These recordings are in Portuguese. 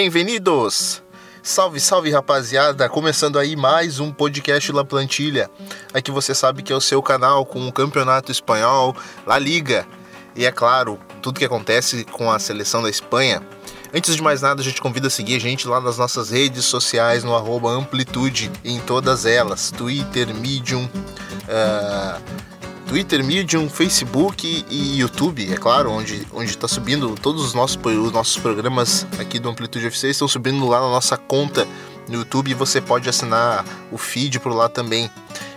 Bem-vindos! Salve, salve rapaziada! Começando aí mais um podcast La Plantilha. Aqui você sabe que é o seu canal com o Campeonato Espanhol, La Liga. E é claro, tudo que acontece com a seleção da Espanha. Antes de mais nada, a gente convida a seguir a gente lá nas nossas redes sociais, no Amplitude, em todas elas: Twitter, Medium, uh, Twitter, Medium, Facebook e YouTube, é claro, onde onde está subindo todos os nossos, os nossos programas aqui do Amplitude FC estão subindo lá na nossa conta no YouTube e você pode assinar o feed por lá também.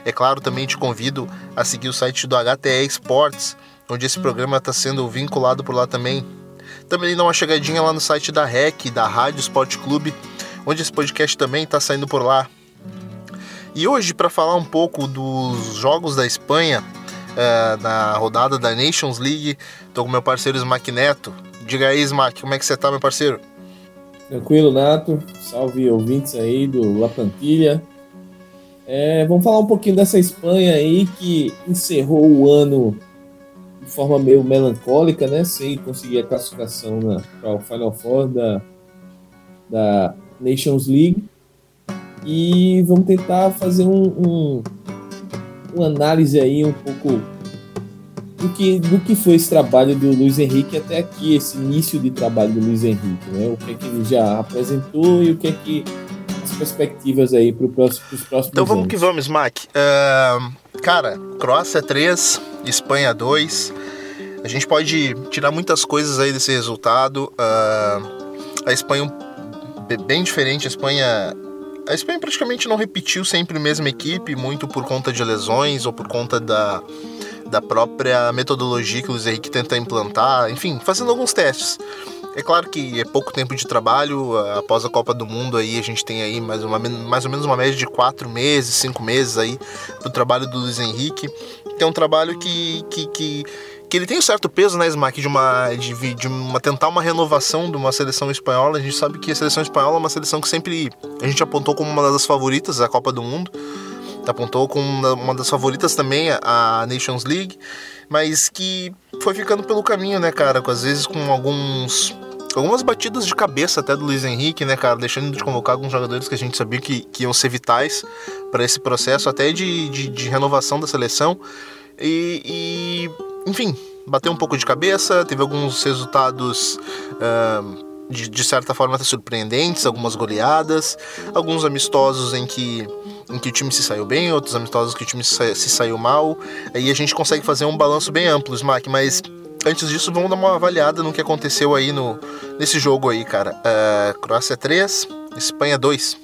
É claro, também te convido a seguir o site do HTE Sports, onde esse programa está sendo vinculado por lá também. Também dá uma chegadinha lá no site da REC, da Rádio Esporte Clube, onde esse podcast também está saindo por lá. E hoje, para falar um pouco dos jogos da Espanha, é, na rodada da Nations League. Tô com meu parceiro Smack Neto. Diga aí, Smack, como é que você tá, meu parceiro? Tranquilo, Nato. Salve ouvintes aí do La Plantilha. É, vamos falar um pouquinho dessa Espanha aí que encerrou o ano de forma meio melancólica, né? Sem conseguir a classificação para o Final Four da, da Nations League. E vamos tentar fazer um, um uma análise aí um pouco do que, do que foi esse trabalho do Luiz Henrique até aqui, esse início de trabalho do Luiz Henrique, né? O que é que ele já apresentou e o que é que as perspectivas aí para próximo, os próximos Então vamos anos. que vamos, Mac. Uh, cara, Croácia 3, Espanha 2. A gente pode tirar muitas coisas aí desse resultado. Uh, a Espanha bem diferente, a Espanha a Espanha praticamente não repetiu sempre a mesma equipe, muito por conta de lesões ou por conta da, da própria metodologia que o Luiz Henrique tenta implantar, enfim, fazendo alguns testes. É claro que é pouco tempo de trabalho, após a Copa do Mundo aí a gente tem aí mais, uma, mais ou menos uma média de quatro meses, cinco meses aí pro trabalho do Luiz Henrique. Que é um trabalho que, que, que que ele tem um certo peso, né, Smack, de uma, de, de, uma tentar uma renovação de uma seleção espanhola. A gente sabe que a seleção espanhola é uma seleção que sempre a gente apontou como uma das favoritas da Copa do Mundo. Apontou como uma das favoritas também a Nations League, mas que foi ficando pelo caminho, né, cara? Com, às vezes com alguns algumas batidas de cabeça até do Luiz Henrique, né, cara, deixando de convocar alguns jogadores que a gente sabia que, que iam ser vitais para esse processo até de, de, de, renovação da seleção. E, e enfim, bateu um pouco de cabeça, teve alguns resultados uh, de, de, certa forma até surpreendentes, algumas goleadas, alguns amistosos em que, em que o time se saiu bem, outros amistosos que o time se, se saiu mal. Aí a gente consegue fazer um balanço bem amplo, Smack, mas antes disso vamos dar uma avaliada no que aconteceu aí no, nesse jogo aí, cara. Uh, Croácia 3, Espanha 2.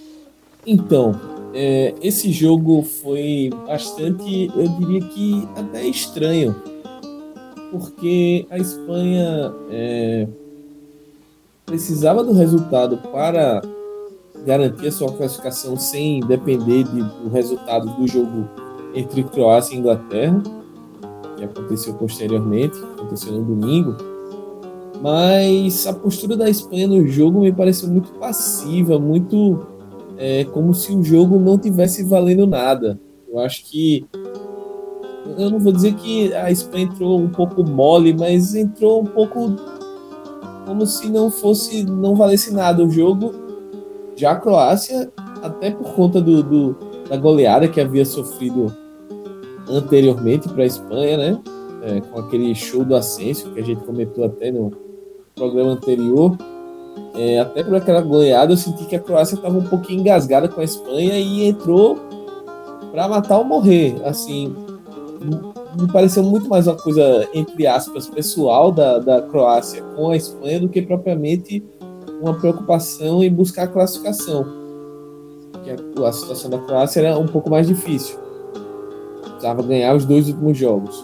Então, é, esse jogo foi bastante, eu diria que até estranho porque a Espanha é, precisava do resultado para garantir a sua classificação sem depender de, do resultado do jogo entre Croácia e Inglaterra, que aconteceu posteriormente, aconteceu no domingo. Mas a postura da Espanha no jogo me pareceu muito passiva, muito é, como se o jogo não tivesse valendo nada. Eu acho que eu não vou dizer que a Espanha entrou um pouco mole, mas entrou um pouco como se não fosse, não valesse nada o jogo. Já a Croácia, até por conta do, do da goleada que havia sofrido anteriormente para a Espanha, né? É, com aquele show do Ascenso que a gente comentou até no programa anterior. É, até por aquela goleada eu senti que a Croácia estava um pouquinho engasgada com a Espanha e entrou para matar ou morrer. Assim, me pareceu muito mais uma coisa, entre aspas, pessoal da, da Croácia com a Espanha do que propriamente uma preocupação em buscar a classificação. Porque a, a situação da Croácia era um pouco mais difícil. Precisava ganhar os dois últimos jogos.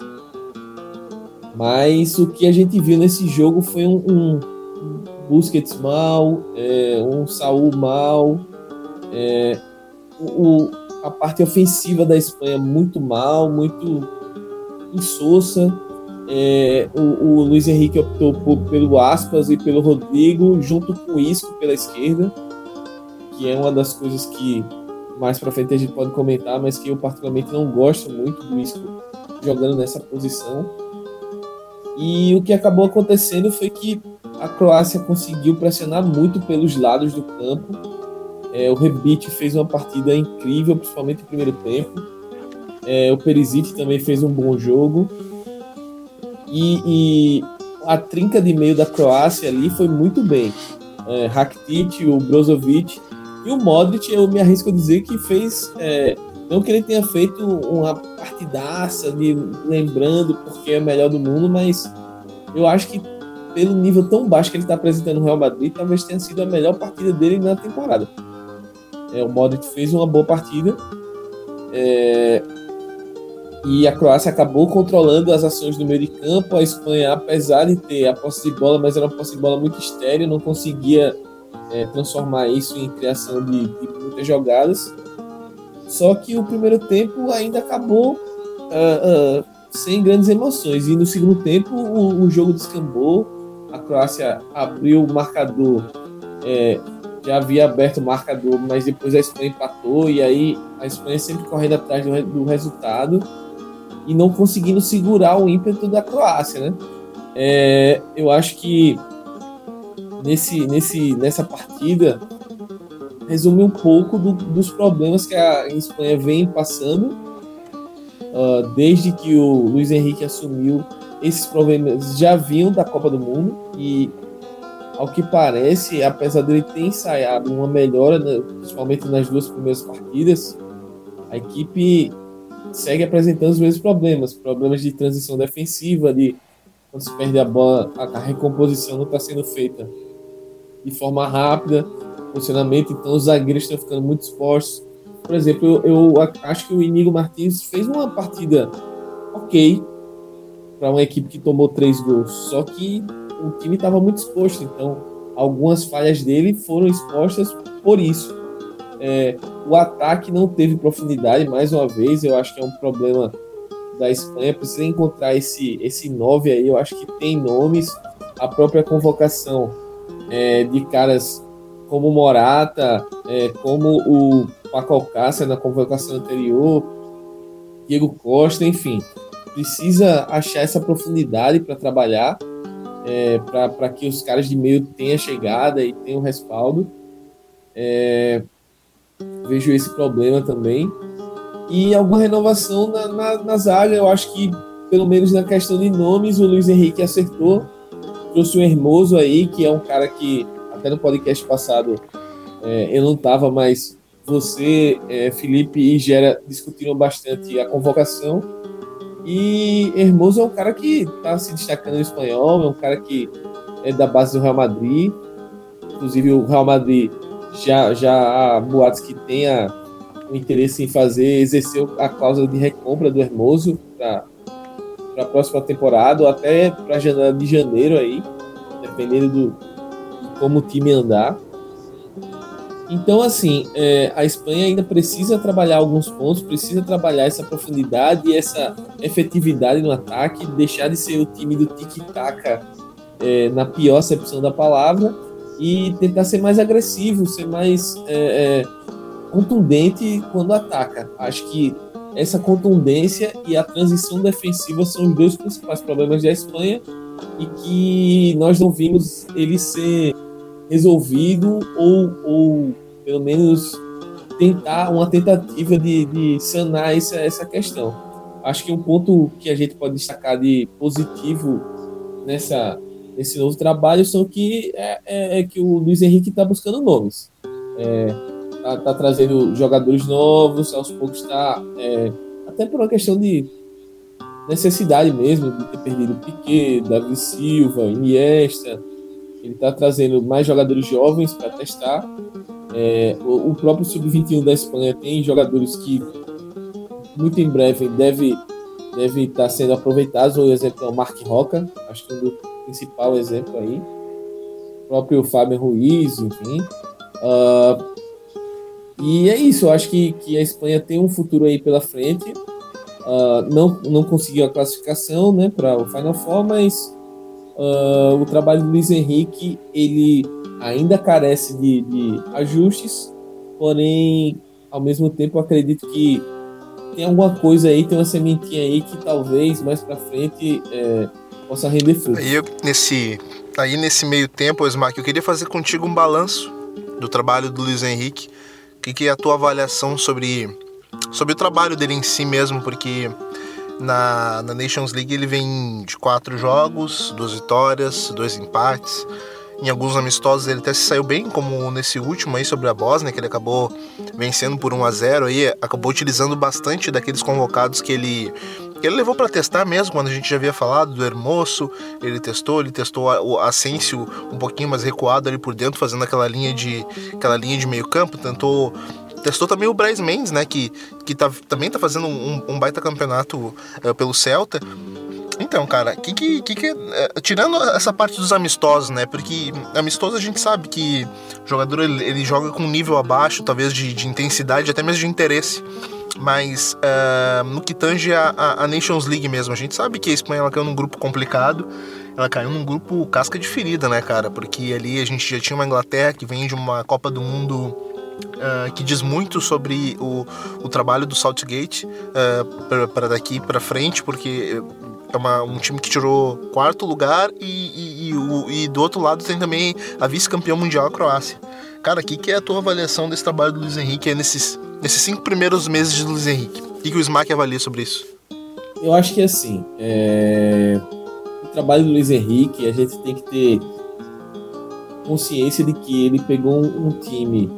Mas o que a gente viu nesse jogo foi um, um Busquets mal, é, um Saul mal, é, o, a parte ofensiva da Espanha muito mal, muito insossa. É, o, o, Luiz Henrique optou por, pelo Aspas e pelo Rodrigo, junto com o Isco pela esquerda, que é uma das coisas que mais para frente a gente pode comentar, mas que eu particularmente não gosto muito do Isco jogando nessa posição. E o que acabou acontecendo foi que a Croácia conseguiu pressionar muito pelos lados do campo. É, o Rebic fez uma partida incrível, principalmente no primeiro tempo. É, o Perisic também fez um bom jogo. E, e, a trinca de meio da Croácia ali foi muito bem. É, Rakitic, o Brozovic e o Modric, eu me arrisco a dizer que fez. É, não que ele tenha feito uma partidaça de lembrando porque é o melhor do mundo, mas eu acho que pelo nível tão baixo que ele está apresentando no Real Madrid, talvez tenha sido a melhor partida dele na temporada. É, o Modric fez uma boa partida. É, e a Croácia acabou controlando as ações do meio de campo. A Espanha, apesar de ter a posse de bola, mas era uma posse de bola muito estéreo, não conseguia é, transformar isso em criação de, de, muitas jogadas. Só que o primeiro tempo ainda acabou uh, uh, sem grandes emoções. E no segundo tempo o, o jogo descambou. A Croácia abriu o marcador, é, já havia aberto o marcador, mas depois a Espanha empatou. E aí a Espanha sempre correndo atrás do, do resultado e não conseguindo segurar o ímpeto da Croácia, né? É, eu acho que nesse, nesse, nessa partida resume um pouco do, dos problemas que a Espanha vem passando uh, desde que o Luiz Henrique assumiu. Esses problemas já vinham da Copa do Mundo e, ao que parece, apesar dele ter ensaiado uma melhora, né, principalmente nas duas primeiras partidas, a equipe segue apresentando os mesmos problemas, problemas de transição defensiva, de quando se perde a bola, a recomposição não está sendo feita de forma rápida, funcionamento, então os zagueiros estão ficando muito expostos. Por exemplo, eu, eu acho que o Inigo Martins fez uma partida ok para uma equipe que tomou três gols, só que o time estava muito exposto, então algumas falhas dele foram expostas por isso. É, o ataque não teve profundidade, mais uma vez, eu acho que é um problema da Espanha. Precisa encontrar esse, esse 9 aí, eu acho que tem nomes. A própria convocação é, de caras como Morata, é, como o Paco Alcácer na convocação anterior, Diego Costa, enfim. Precisa achar essa profundidade para trabalhar, é, para que os caras de meio tenham chegada e tenham respaldo. É, Vejo esse problema também. E alguma renovação na, na, na zaga, eu acho que, pelo menos na questão de nomes, o Luiz Henrique acertou. Trouxe o Hermoso aí, que é um cara que, até no podcast passado, é, eu não estava, mas você, é, Felipe e Gera discutiram bastante a convocação. E Hermoso é um cara que está se destacando no espanhol, é um cara que é da base do Real Madrid. Inclusive, o Real Madrid já, já há boatos que tenha o interesse em fazer, exercer a cláusula de recompra do Hermoso para a próxima temporada, ou até para janela de janeiro aí, dependendo do, de como o time andar. Então, assim, é, a Espanha ainda precisa trabalhar alguns pontos, precisa trabalhar essa profundidade e essa efetividade no ataque, deixar de ser o time do tic-tac é, na pior acepção da palavra e tentar ser mais agressivo, ser mais é, é, contundente quando ataca. Acho que essa contundência e a transição defensiva são os dois principais problemas da Espanha e que nós não vimos ele ser resolvido ou, ou pelo menos tentar uma tentativa de, de sanar essa, essa questão. Acho que um ponto que a gente pode destacar de positivo nessa nesse novo trabalho são que é, é, é que o Luiz Henrique está buscando nomes. É, tá, tá, trazendo jogadores novos, aos poucos está é, até por uma questão de necessidade mesmo de ter perdido Piquet, Davi Silva, Iniesta. Ele está trazendo mais jogadores jovens para testar. É, o, o, próprio sub-21 da Espanha tem jogadores que muito em breve deve deve estar tá sendo aproveitados. O exemplo é o Mark Roca, acho que um principal exemplo aí. O próprio Fábio Ruiz, enfim. Uh, e é isso, eu acho que, que a Espanha tem um futuro aí pela frente. Uh, não, não conseguiu a classificação né, para o Final Four, mas uh, o trabalho do Luiz Henrique ele ainda carece de, de ajustes, porém, ao mesmo tempo, acredito que tem alguma coisa aí, tem uma sementinha aí que talvez mais para frente é, possa render frutos. Aí, nesse, aí nesse meio tempo, Smack, eu queria fazer contigo um balanço do trabalho do Luiz Henrique. Que, que é a tua avaliação sobre, sobre o trabalho dele em si mesmo? Porque na, na Nations League ele vem de quatro jogos, duas vitórias, dois empates. Em alguns amistosos ele até se saiu bem, como nesse último aí sobre a Bósnia, que ele acabou vencendo por 1 a 0 aí, acabou utilizando bastante daqueles convocados que ele que ele levou para testar mesmo, quando a gente já havia falado do Hermoso, ele testou, ele testou o Asensio um pouquinho mais recuado ali por dentro, fazendo aquela linha de aquela linha de meio campo, tentou testou também o Bryce Mendes, né, que, que tá, também tá fazendo um, um baita campeonato uh, pelo Celta. Então, cara, que que, que, é, tirando essa parte dos amistosos, né? Porque amistoso a gente sabe que o jogador ele, ele joga com um nível abaixo, talvez de, de, intensidade, até mesmo de interesse. Mas uh, no que tange a, a, a, Nations League mesmo, a gente sabe que a Espanha ela caiu num grupo complicado, ela caiu num grupo casca de ferida, né, cara? Porque ali a gente já tinha uma Inglaterra que vem de uma Copa do Mundo Uh, que diz muito sobre o, o trabalho do Southgate uh, para daqui para frente, porque é uma, um time que tirou quarto lugar e, e, e, o, e do outro lado tem também a vice-campeã mundial, a Croácia. Cara, o que, que é a tua avaliação desse trabalho do Luiz Henrique nesses, nesses cinco primeiros meses de Luiz Henrique? O que, que o Smack avalia sobre isso? Eu acho que assim, é... o trabalho do Luiz Henrique, a gente tem que ter consciência de que ele pegou um time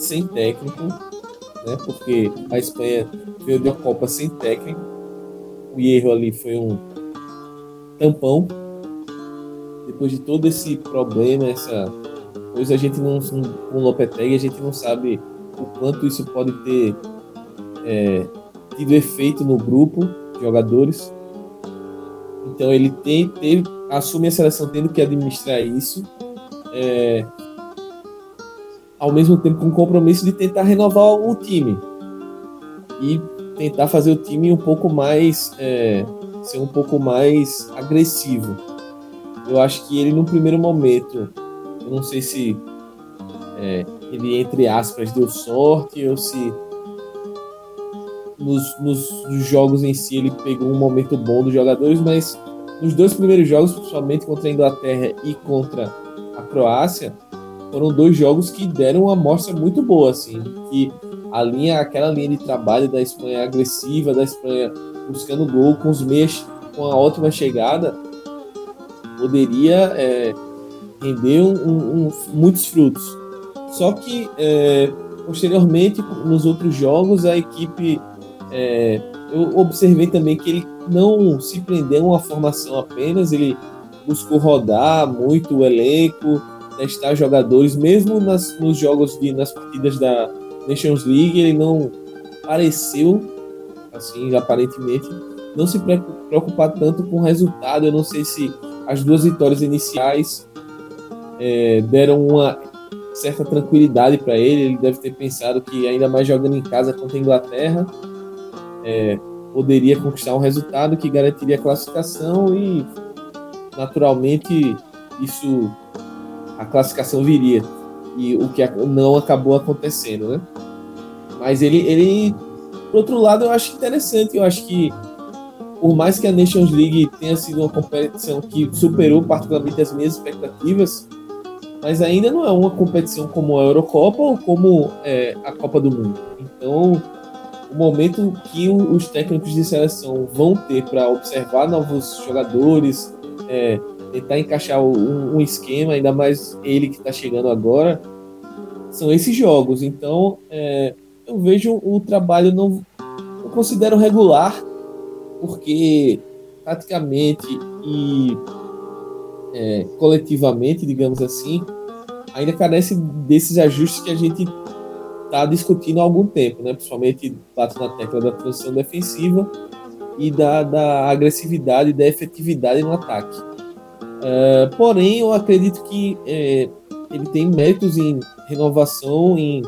sem técnico, né? Porque a Espanha veio da Copa sem técnico. O erro ali foi um tampão. Depois de todo esse problema, essa coisa, a gente não, com o Lopetegui, a gente não sabe o quanto isso pode ter é, tido efeito no grupo de jogadores. Então ele tem, teve, assume a seleção tendo que administrar isso, é, ao mesmo tempo com o compromisso de tentar renovar o time e tentar fazer o time um pouco mais é, ser um pouco mais agressivo. Eu acho que ele, no primeiro momento, eu não sei se é, ele, entre aspas, deu sorte ou se nos, nos, nos, jogos em si ele pegou um momento bom dos jogadores, mas nos dois primeiros jogos, principalmente contra a Inglaterra e contra a Croácia, foram dois jogos que deram uma amostra muito boa, assim, que a linha, aquela linha de trabalho da Espanha agressiva, da Espanha buscando gol com os meias com a ótima chegada, poderia é, render um, um, muitos frutos. Só que é, posteriormente, nos outros jogos, a equipe é, eu observei também que ele não se prendeu a uma formação apenas, ele buscou rodar muito o elenco, testar jogadores, mesmo nas, nos jogos de, nas partidas da Nations League, ele não pareceu assim, aparentemente, não se preocupar tanto com o resultado. Eu não sei se as duas vitórias iniciais é, deram uma certa tranquilidade para ele. Ele deve ter pensado que, ainda mais jogando em casa contra a Inglaterra, é, poderia conquistar um resultado que garantiria a classificação e, naturalmente, isso a classificação viria. E o que não acabou acontecendo, né? Mas ele, ele por outro lado, eu acho interessante. Eu acho que, por mais que a Nations League tenha sido uma competição que superou particularmente as minhas expectativas, mas ainda não é uma competição como a Eurocopa ou como é, a Copa do Mundo. Então, o momento que os técnicos de seleção vão ter para observar novos jogadores, é, tentar encaixar um, um, esquema, ainda mais ele que está chegando agora, são esses jogos. Então, é, eu vejo o trabalho não eu considero regular porque praticamente e é, coletivamente, digamos assim, ainda carece desses ajustes que a gente está discutindo há algum tempo, né? Principalmente bato na tecla da transição defensiva e da, da agressividade, da efetividade no ataque. Uh, porém, eu acredito que é, ele tem méritos em renovação, em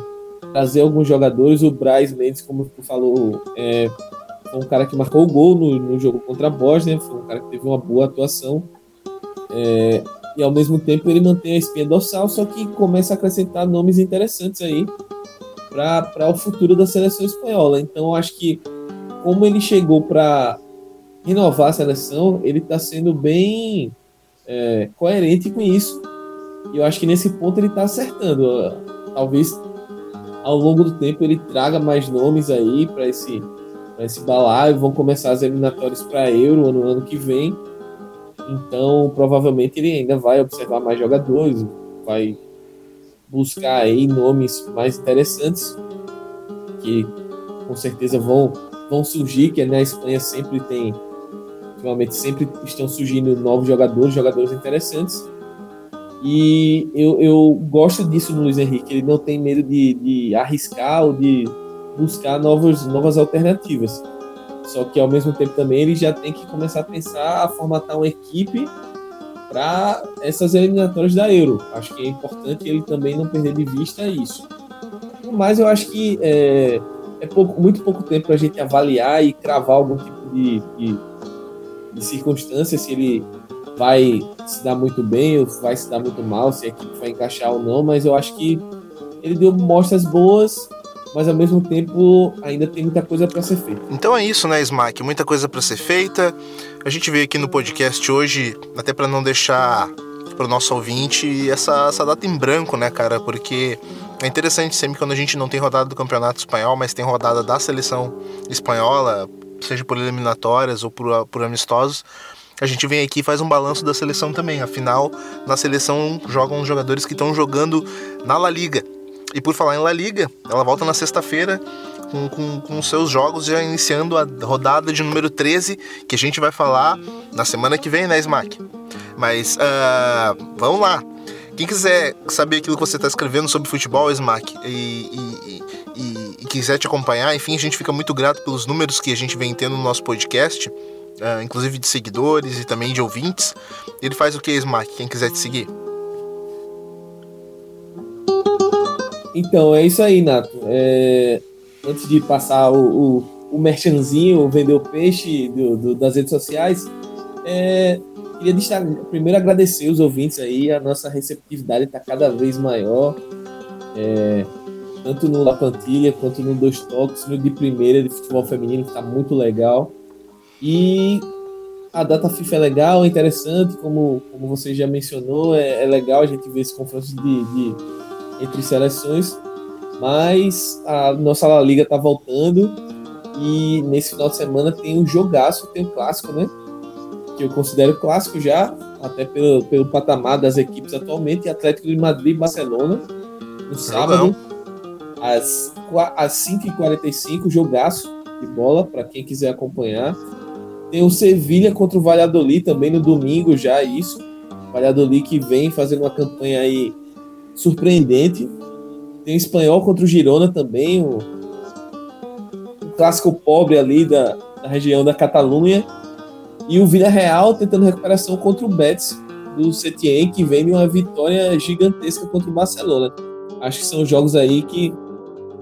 trazer alguns jogadores. O Braz Mendes, como tu falou, é, foi um cara que marcou o gol no, no jogo contra a Bósnia, foi um cara que teve uma boa atuação. É, e ao mesmo tempo ele mantém a espinha dorsal, só que começa a acrescentar nomes interessantes aí para o futuro da seleção espanhola. Então acho que como ele chegou para renovar a seleção, ele está sendo bem é, coerente com isso. E eu acho que nesse ponto ele está acertando. Talvez ao longo do tempo ele traga mais nomes aí para esse, pra esse balaio. Vão começar as eliminatórias para Euro no ano que vem. Então, provavelmente ele ainda vai observar mais jogadores, vai buscar aí nomes mais interessantes que com certeza vão vão surgir, que na Espanha sempre tem ultimamente sempre estão surgindo novos jogadores, jogadores interessantes. E eu, eu gosto disso no Luiz Henrique, ele não tem medo de, de arriscar ou de buscar novos, novas alternativas. Só que ao mesmo tempo também ele já tem que começar a pensar a formatar uma equipe para essas eliminatórias da Euro. Acho que é importante ele também não perder de vista isso. Mas eu acho que é, é pouco, muito pouco tempo para a gente avaliar e cravar algum tipo de, de, de circunstância, se ele vai se dar muito bem ou vai se dar muito mal, se a equipe vai encaixar ou não, mas eu acho que ele deu mostras boas, mas ao mesmo tempo ainda tem muita coisa para ser feita. Então é isso, né, Smack? Muita coisa para ser feita. A gente veio aqui no podcast hoje, até para não deixar para o nosso ouvinte essa, essa data em branco, né, cara? Porque é interessante sempre quando a gente não tem rodada do Campeonato Espanhol, mas tem rodada da seleção espanhola, seja por eliminatórias ou por, por amistosos, a gente vem aqui e faz um balanço da seleção também. Afinal, na seleção jogam os jogadores que estão jogando na La Liga. E por falar em La Liga, ela volta na sexta-feira com, com, com seus jogos, já iniciando a rodada de número 13, que a gente vai falar na semana que vem, né, Smack? Mas uh, vamos lá. Quem quiser saber aquilo que você está escrevendo sobre futebol, Smack, e, e, e, e, quiser te acompanhar, enfim, a gente fica muito grato pelos números que a gente vem tendo no nosso podcast, uh, inclusive de seguidores e também de ouvintes. Ele faz o que, Smack? Quem quiser te seguir? Então, é isso aí, Nato. É, antes de passar o, o, o merchanzinho, vender o peixe do, do, das redes sociais, é, queria deixar, primeiro agradecer os ouvintes aí, a nossa receptividade está cada vez maior, é, tanto no La Plantilha quanto no Dois Toques, no de primeira de futebol feminino, que está muito legal. E a data FIFA é legal, é interessante, como, como você já mencionou, é, é legal a gente ver esse confronto de, de entre seleções, mas a nossa La Liga tá voltando e nesse final de semana tem um jogaço, tem um clássico, né? Que eu considero clássico já, até pelo, pelo patamar das equipes atualmente, Atlético de Madrid e Barcelona, no sábado, às, às 5h45, jogaço de bola, para quem quiser acompanhar. Tem o Sevilha contra o Valladolid também no domingo já, isso. Valladolid que vem fazendo uma campanha aí surpreendente. Tem o espanhol contra o Girona também, o, um clássico pobre ali da, da região da Catalunha. E o Villarreal tentando recuperação contra o Betis do Setien, que vem de uma vitória gigantesca contra o Barcelona. Acho que são jogos aí que.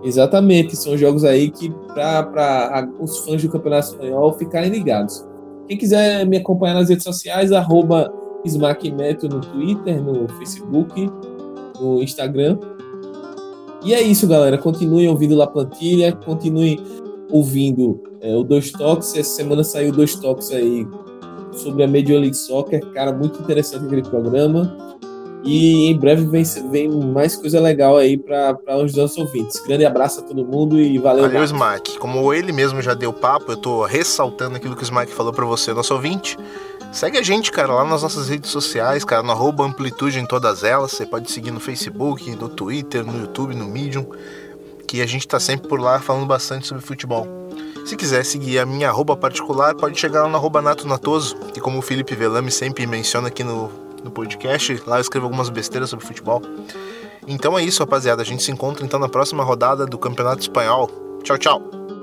Exatamente, são jogos aí que para os fãs do Campeonato Espanhol ficarem ligados. Quem quiser me acompanhar nas redes sociais, arroba SmackMeto no Twitter, no Facebook, no Instagram. E é isso, galera. Continuem ouvindo La Plantilha, continuem ouvindo é, o Dois Toques. Essa semana saiu dois toques aí sobre a Major League Soccer. Cara, muito interessante aquele programa. E em breve vem, vem mais coisa legal aí para os nossos ouvintes. Grande abraço a todo mundo e valeu. Valeu, Smack. Como ele mesmo já deu papo, eu tô ressaltando aquilo que o Smack falou para você, nosso ouvinte. Segue a gente, cara, lá nas nossas redes sociais, cara, no arroba amplitude em todas elas. Você pode seguir no Facebook, no Twitter, no YouTube, no Medium, que a gente tá sempre por lá falando bastante sobre futebol. Se quiser seguir a minha arroba particular, pode chegar lá no arroba Nato Natoso, que como o Felipe Velame sempre menciona aqui no, no podcast, lá eu escrevo algumas besteiras sobre futebol. Então é isso, rapaziada. A gente se encontra então na próxima rodada do Campeonato Espanhol. Tchau, tchau!